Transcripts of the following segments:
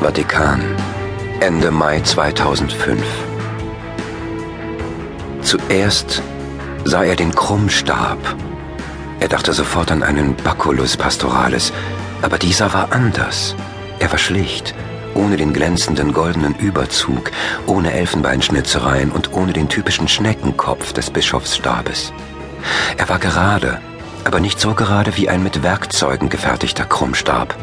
Vatikan, Ende Mai 2005. Zuerst sah er den Krummstab. Er dachte sofort an einen Baculus pastoralis, aber dieser war anders. Er war schlicht, ohne den glänzenden goldenen Überzug, ohne Elfenbeinschnitzereien und ohne den typischen Schneckenkopf des Bischofsstabes. Er war gerade, aber nicht so gerade wie ein mit Werkzeugen gefertigter Krummstab.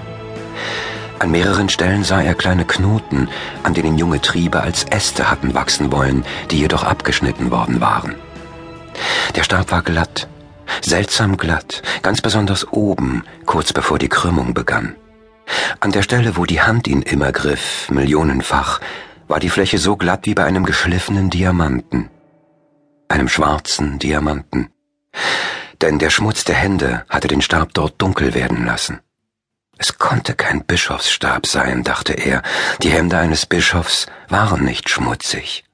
An mehreren Stellen sah er kleine Knoten, an denen junge Triebe als Äste hatten wachsen wollen, die jedoch abgeschnitten worden waren. Der Stab war glatt, seltsam glatt, ganz besonders oben, kurz bevor die Krümmung begann. An der Stelle, wo die Hand ihn immer griff, millionenfach, war die Fläche so glatt wie bei einem geschliffenen Diamanten. Einem schwarzen Diamanten. Denn der Schmutz der Hände hatte den Stab dort dunkel werden lassen. Es konnte kein Bischofsstab sein, dachte er. Die Hände eines Bischofs waren nicht schmutzig.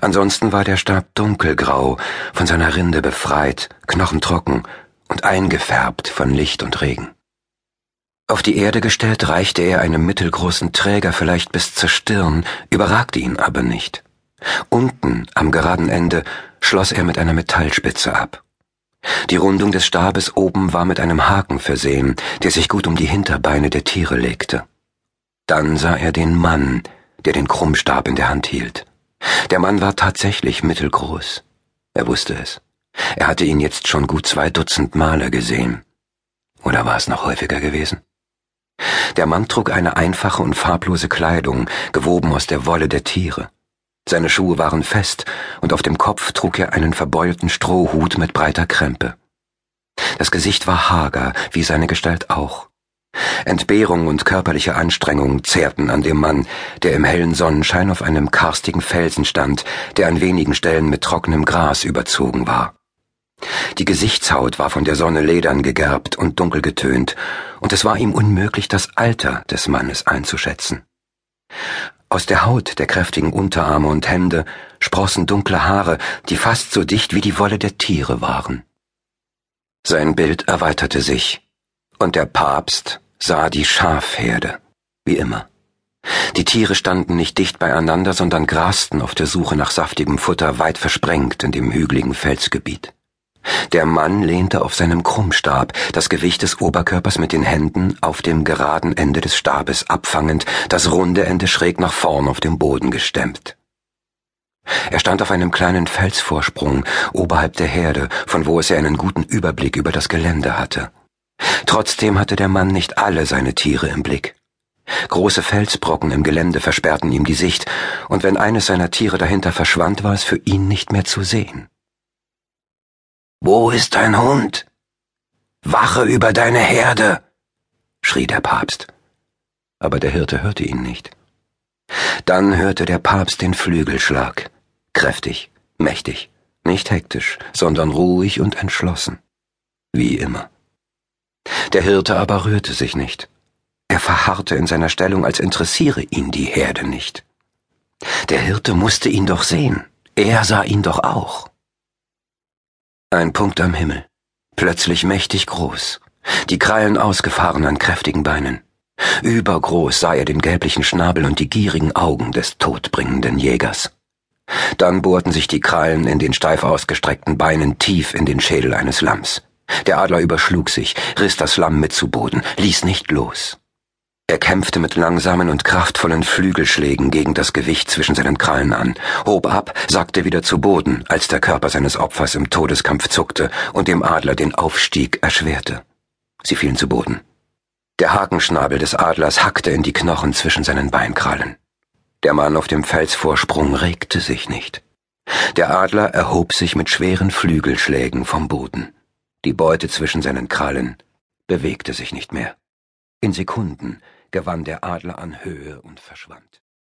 Ansonsten war der Stab dunkelgrau, von seiner Rinde befreit, knochentrocken und eingefärbt von Licht und Regen. Auf die Erde gestellt reichte er einem mittelgroßen Träger vielleicht bis zur Stirn, überragte ihn aber nicht. Unten, am geraden Ende, schloss er mit einer Metallspitze ab. Die Rundung des Stabes oben war mit einem Haken versehen, der sich gut um die Hinterbeine der Tiere legte. Dann sah er den Mann, der den Krummstab in der Hand hielt. Der Mann war tatsächlich mittelgroß. Er wusste es. Er hatte ihn jetzt schon gut zwei Dutzend Male gesehen. Oder war es noch häufiger gewesen? Der Mann trug eine einfache und farblose Kleidung, gewoben aus der Wolle der Tiere. Seine Schuhe waren fest, und auf dem Kopf trug er einen verbeulten Strohhut mit breiter Krempe. Das Gesicht war hager, wie seine Gestalt auch. Entbehrung und körperliche Anstrengung zehrten an dem Mann, der im hellen Sonnenschein auf einem karstigen Felsen stand, der an wenigen Stellen mit trockenem Gras überzogen war. Die Gesichtshaut war von der Sonne ledern gegerbt und dunkel getönt, und es war ihm unmöglich, das Alter des Mannes einzuschätzen. Aus der Haut der kräftigen Unterarme und Hände sprossen dunkle Haare, die fast so dicht wie die Wolle der Tiere waren. Sein Bild erweiterte sich, und der Papst sah die Schafherde, wie immer. Die Tiere standen nicht dicht beieinander, sondern grasten auf der Suche nach saftigem Futter weit versprengt in dem hügeligen Felsgebiet. Der Mann lehnte auf seinem Krummstab, das Gewicht des Oberkörpers mit den Händen auf dem geraden Ende des Stabes abfangend, das runde Ende schräg nach vorn auf dem Boden gestemmt. Er stand auf einem kleinen Felsvorsprung oberhalb der Herde, von wo es er einen guten Überblick über das Gelände hatte. Trotzdem hatte der Mann nicht alle seine Tiere im Blick. Große Felsbrocken im Gelände versperrten ihm die Sicht, und wenn eines seiner Tiere dahinter verschwand, war es für ihn nicht mehr zu sehen. Wo ist dein Hund? Wache über deine Herde, schrie der Papst. Aber der Hirte hörte ihn nicht. Dann hörte der Papst den Flügelschlag, kräftig, mächtig, nicht hektisch, sondern ruhig und entschlossen, wie immer. Der Hirte aber rührte sich nicht. Er verharrte in seiner Stellung, als interessiere ihn die Herde nicht. Der Hirte musste ihn doch sehen, er sah ihn doch auch. Ein Punkt am Himmel, plötzlich mächtig groß, die Krallen ausgefahren an kräftigen Beinen. Übergroß sah er den gelblichen Schnabel und die gierigen Augen des todbringenden Jägers. Dann bohrten sich die Krallen in den steif ausgestreckten Beinen tief in den Schädel eines Lamms. Der Adler überschlug sich, riss das Lamm mit zu Boden, ließ nicht los. Er kämpfte mit langsamen und kraftvollen Flügelschlägen gegen das Gewicht zwischen seinen Krallen an, hob ab, sackte wieder zu Boden, als der Körper seines Opfers im Todeskampf zuckte und dem Adler den Aufstieg erschwerte. Sie fielen zu Boden. Der Hakenschnabel des Adlers hackte in die Knochen zwischen seinen Beinkrallen. Der Mann auf dem Felsvorsprung regte sich nicht. Der Adler erhob sich mit schweren Flügelschlägen vom Boden. Die Beute zwischen seinen Krallen bewegte sich nicht mehr. In Sekunden gewann der Adler an Höhe und verschwand.